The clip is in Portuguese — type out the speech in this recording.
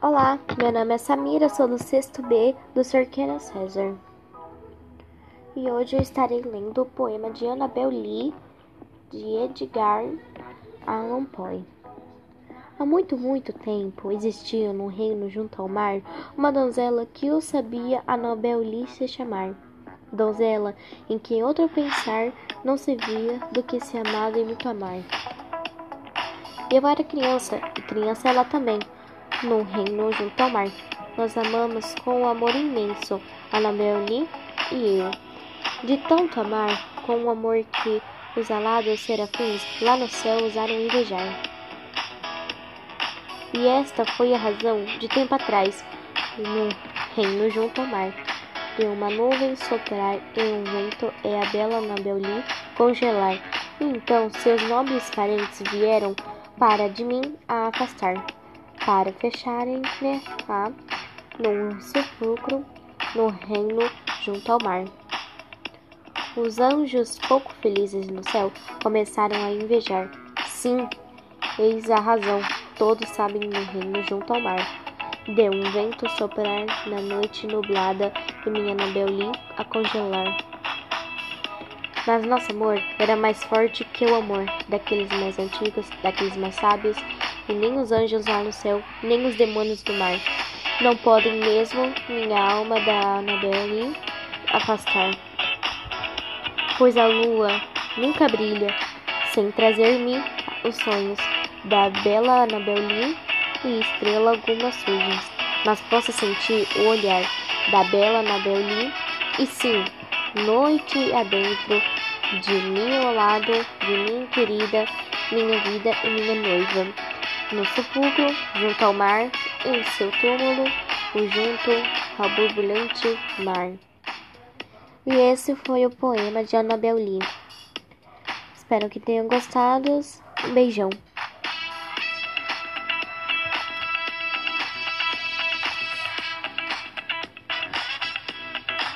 Olá, meu nome é Samira, sou do sexto B do Cerqueira César. E hoje eu estarei lendo o poema de Annabel Lee, de Edgar Allan Poe. Há muito, muito tempo existia no reino junto ao mar uma donzela que o sabia Annabel Lee se chamar. Donzela em quem outro pensar não se via do que se amado e muito amar. Eu era criança, e criança ela também no reino junto ao mar. Nós amamos com um amor imenso, Lee e eu. De tanto amar, com um amor que os alados serafins lá no céu usaram invejar. E esta foi a razão de tempo atrás, no reino junto ao mar, de uma nuvem soprar e um vento é a bela Anabel Lee congelar. Então seus nobres parentes vieram para de mim a afastar para fecharem-me lá num sepulcro no reino junto ao mar. Os anjos, pouco felizes no céu, começaram a invejar. Sim, eis a razão. Todos sabem no reino junto ao mar. Deu um vento soprar na noite nublada e minha Nabeli a congelar. Mas nosso amor era mais forte que o amor daqueles mais antigos, daqueles mais sábios, e nem os anjos lá no céu, nem os demônios do mar. Não podem mesmo minha alma da Annabelle afastar. Pois a lua nunca brilha sem trazer-me os sonhos da bela Annabelle e estrela algumas sujas, mas posso sentir o olhar da bela Annabelle e sim, noite adentro de mim ao lado de minha querida, minha vida e minha noiva no sepulcro, junto ao mar, em seu túmulo, o junto ao borbulhante mar. E esse foi o poema de Annabel Lee. Espero que tenham gostado. Um beijão.